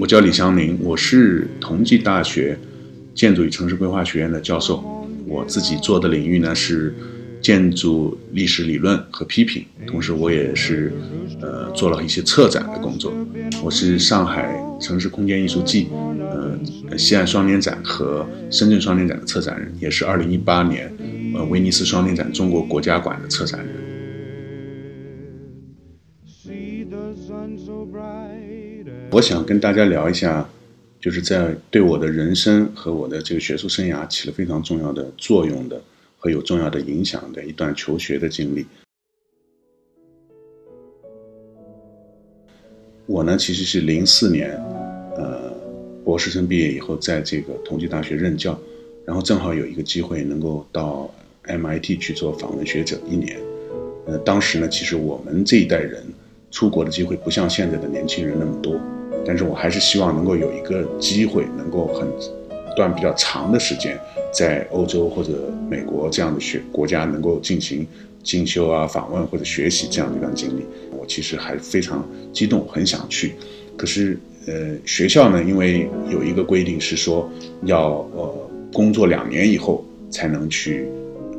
我叫李祥林，我是同济大学建筑与城市规划学院的教授。我自己做的领域呢是建筑历史理论和批评，同时我也是呃做了一些策展的工作。我是上海城市空间艺术季、呃西岸双年展和深圳双年展的策展人，也是2018年呃威尼斯双年展中国国家馆的策展人。See the sun so bright. 我想跟大家聊一下，就是在对我的人生和我的这个学术生涯起了非常重要的作用的和有重要的影响的一段求学的经历。我呢，其实是零四年，呃，博士生毕业以后，在这个同济大学任教，然后正好有一个机会能够到 MIT 去做访问学者一年。呃，当时呢，其实我们这一代人出国的机会不像现在的年轻人那么多。但是我还是希望能够有一个机会，能够很一段比较长的时间，在欧洲或者美国这样的学国家能够进行进修啊、访问或者学习这样的一段经历，我其实还非常激动，很想去。可是，呃，学校呢，因为有一个规定是说要呃工作两年以后才能去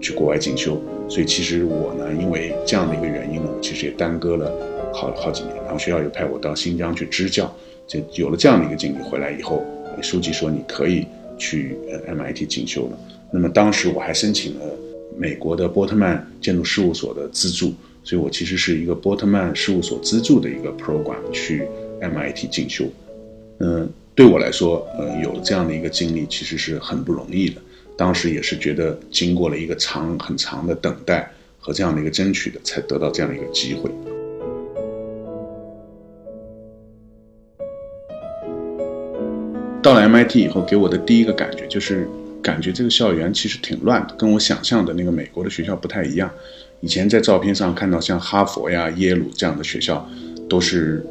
去国外进修，所以其实我呢，因为这样的一个原因呢，我其实也耽搁了好好几年。然后学校又派我到新疆去支教。就有了这样的一个经历，回来以后，书记说你可以去呃 MIT 进修了。那么当时我还申请了美国的波特曼建筑事务所的资助，所以我其实是一个波特曼事务所资助的一个 program 去 MIT 进修。嗯，对我来说，呃，有这样的一个经历，其实是很不容易的。当时也是觉得经过了一个长很长的等待和这样的一个争取的，才得到这样的一个机会。到了 MIT 以后，给我的第一个感觉就是，感觉这个校园其实挺乱的，跟我想象的那个美国的学校不太一样。以前在照片上看到像哈佛呀、耶鲁这样的学校，都是，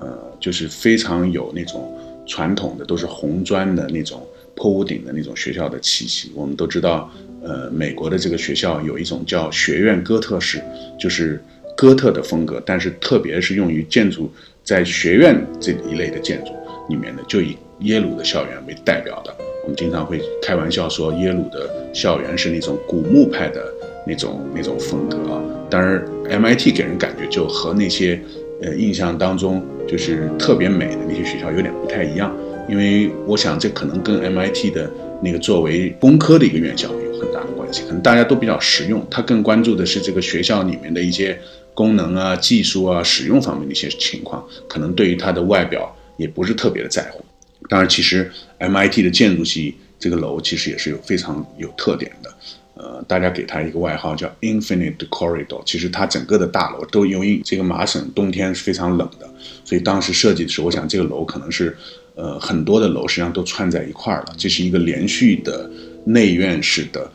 呃，就是非常有那种传统的，都是红砖的那种坡屋顶的那种学校的气息。我们都知道，呃，美国的这个学校有一种叫学院哥特式，就是哥特的风格，但是特别是用于建筑，在学院这一类的建筑里面的，就以耶鲁的校园为代表的，我们经常会开玩笑说，耶鲁的校园是那种古墓派的那种那种风格啊。当然，MIT 给人感觉就和那些呃印象当中就是特别美的那些学校有点不太一样。因为我想这可能跟 MIT 的那个作为工科的一个院校有很大的关系。可能大家都比较实用，他更关注的是这个学校里面的一些功能啊、技术啊、使用方面的一些情况，可能对于它的外表也不是特别的在乎。当然，其实 MIT 的建筑系这个楼其实也是有非常有特点的，呃，大家给它一个外号叫 Infinite Corridor。其实它整个的大楼都因为这个麻省冬天是非常冷的，所以当时设计的时候，我想这个楼可能是，呃，很多的楼实际上都串在一块儿了，这是一个连续的内院式的，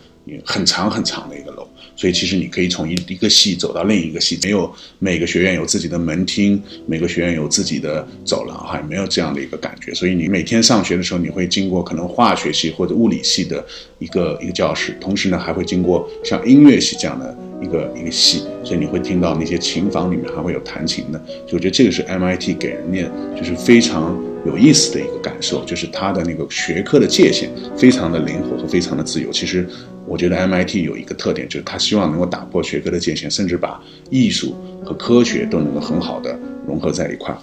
很长很长的一个楼。所以其实你可以从一一个系走到另一个系，没有每个学院有自己的门厅，每个学院有自己的走廊，哈，没有这样的一个感觉。所以你每天上学的时候，你会经过可能化学系或者物理系的一个一个教室，同时呢还会经过像音乐系这样的一个一个系，所以你会听到那些琴房里面还会有弹琴的。就我觉得这个是 MIT 给人念就是非常有意思的一个感受，就是它的那个学科的界限非常的灵活和非常的自由。其实。我觉得 MIT 有一个特点，就是他希望能够打破学科的界限，甚至把艺术和科学都能够很好的融合在一块。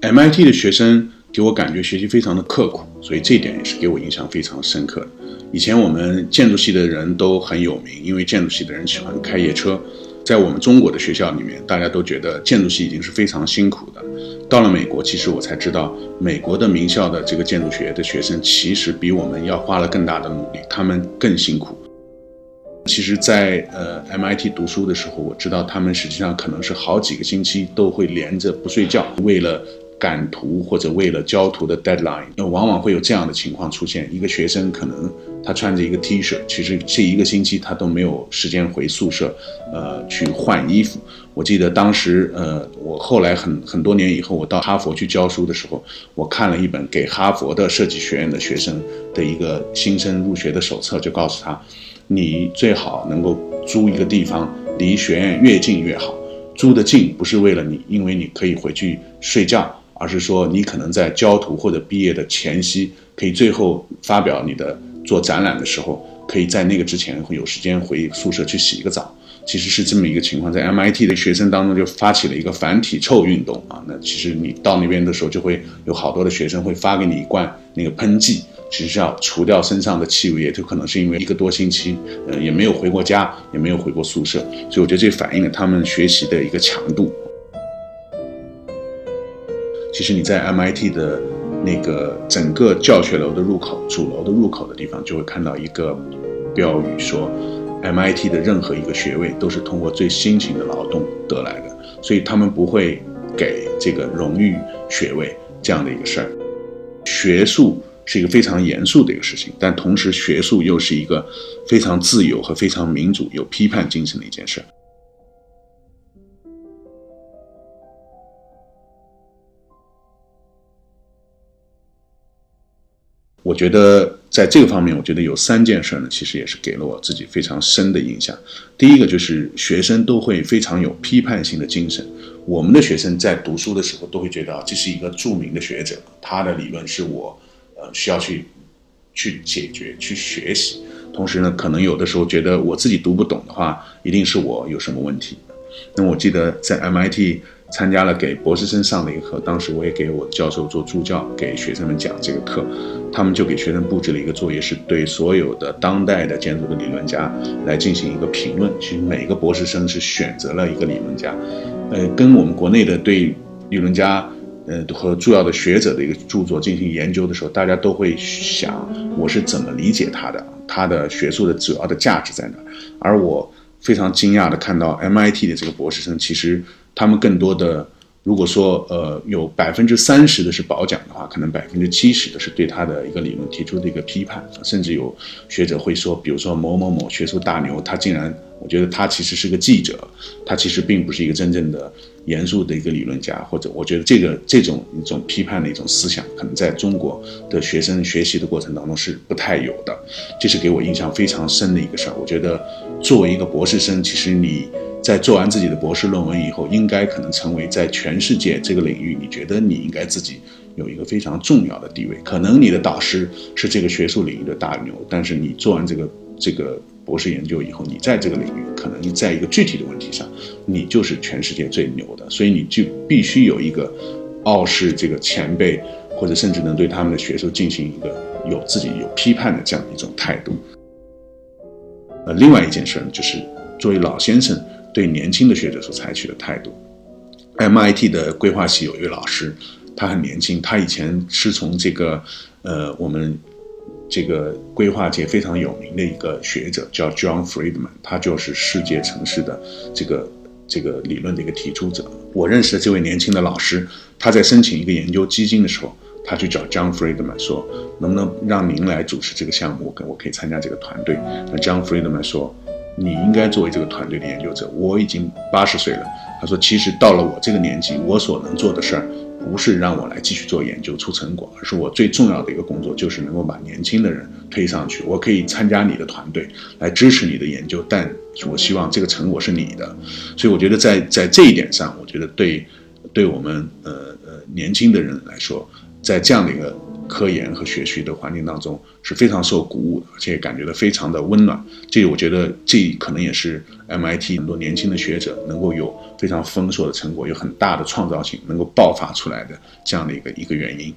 MIT 的学生给我感觉学习非常的刻苦，所以这一点也是给我印象非常深刻的。以前我们建筑系的人都很有名，因为建筑系的人喜欢开夜车。在我们中国的学校里面，大家都觉得建筑系已经是非常辛苦的。到了美国，其实我才知道，美国的名校的这个建筑学的学生，其实比我们要花了更大的努力，他们更辛苦。其实，在呃 MIT 读书的时候，我知道他们实际上可能是好几个星期都会连着不睡觉，为了。赶图或者为了交图的 deadline，那往往会有这样的情况出现：一个学生可能他穿着一个 T 恤，其实这一个星期他都没有时间回宿舍，呃，去换衣服。我记得当时，呃，我后来很很多年以后，我到哈佛去教书的时候，我看了一本给哈佛的设计学院的学生的一个新生入学的手册，就告诉他，你最好能够租一个地方，离学院越近越好。租的近不是为了你，因为你可以回去睡觉。而是说你可能在交图或者毕业的前夕，可以最后发表你的做展览的时候，可以在那个之前会有时间回宿舍去洗一个澡。其实是这么一个情况，在 MIT 的学生当中就发起了一个反体臭运动啊。那其实你到那边的时候，就会有好多的学生会发给你一罐那个喷剂，其实是要除掉身上的气味，也就可能是因为一个多星期，呃，也没有回过家，也没有回过宿舍，所以我觉得这反映了他们学习的一个强度。其实你在 MIT 的那个整个教学楼的入口、主楼的入口的地方，就会看到一个标语说。MIT 的任何一个学位都是通过最辛勤的劳动得来的，所以他们不会给这个荣誉学位这样的一个事儿。学术是一个非常严肃的一个事情，但同时学术又是一个非常自由和非常民主、有批判精神的一件事。我觉得在这个方面，我觉得有三件事呢，其实也是给了我自己非常深的印象。第一个就是学生都会非常有批判性的精神。我们的学生在读书的时候都会觉得，这是一个著名的学者，他的理论是我，呃，需要去去解决、去学习。同时呢，可能有的时候觉得我自己读不懂的话，一定是我有什么问题。那我记得在 MIT。参加了给博士生上的一个课，当时我也给我教授做助教，给学生们讲这个课，他们就给学生布置了一个作业，是对所有的当代的建筑的理论家来进行一个评论。其实每个博士生是选择了一个理论家，呃，跟我们国内的对理论家，呃和重要的学者的一个著作进行研究的时候，大家都会想我是怎么理解他的，他的学术的主要的价值在哪？而我非常惊讶的看到 MIT 的这个博士生，其实。他们更多的，如果说呃有百分之三十的是褒奖的话，可能百分之七十的是对他的一个理论提出的一个批判，甚至有学者会说，比如说某某某学术大牛，他竟然，我觉得他其实是个记者，他其实并不是一个真正的严肃的一个理论家，或者我觉得这个这种一种批判的一种思想，可能在中国的学生学习的过程当中是不太有的，这是给我印象非常深的一个事儿。我觉得作为一个博士生，其实你。在做完自己的博士论文以后，应该可能成为在全世界这个领域，你觉得你应该自己有一个非常重要的地位。可能你的导师是这个学术领域的大牛，但是你做完这个这个博士研究以后，你在这个领域，可能在一个具体的问题上，你就是全世界最牛的。所以你就必须有一个傲视这个前辈，或者甚至能对他们的学术进行一个有自己有批判的这样一种态度。呃，另外一件事呢，就是作为老先生。对年轻的学者所采取的态度，MIT 的规划系有一位老师，他很年轻，他以前是从这个，呃，我们这个规划界非常有名的一个学者叫 John Friedman，他就是世界城市的这个这个理论的一个提出者。我认识的这位年轻的老师，他在申请一个研究基金的时候，他去找 John Friedman 说，能不能让您来主持这个项目，跟我可以参加这个团队。那 John Friedman 说。你应该作为这个团队的研究者。我已经八十岁了，他说，其实到了我这个年纪，我所能做的事儿，不是让我来继续做研究出成果，而是我最重要的一个工作，就是能够把年轻的人推上去。我可以参加你的团队，来支持你的研究，但我希望这个成果是你的。所以我觉得在在这一点上，我觉得对，对我们呃呃年轻的人来说，在这样的一个。科研和学习的环境当中是非常受鼓舞的，而且感觉到非常的温暖。这我觉得这可能也是 MIT 很多年轻的学者能够有非常丰硕的成果，有很大的创造性，能够爆发出来的这样的一个一个原因。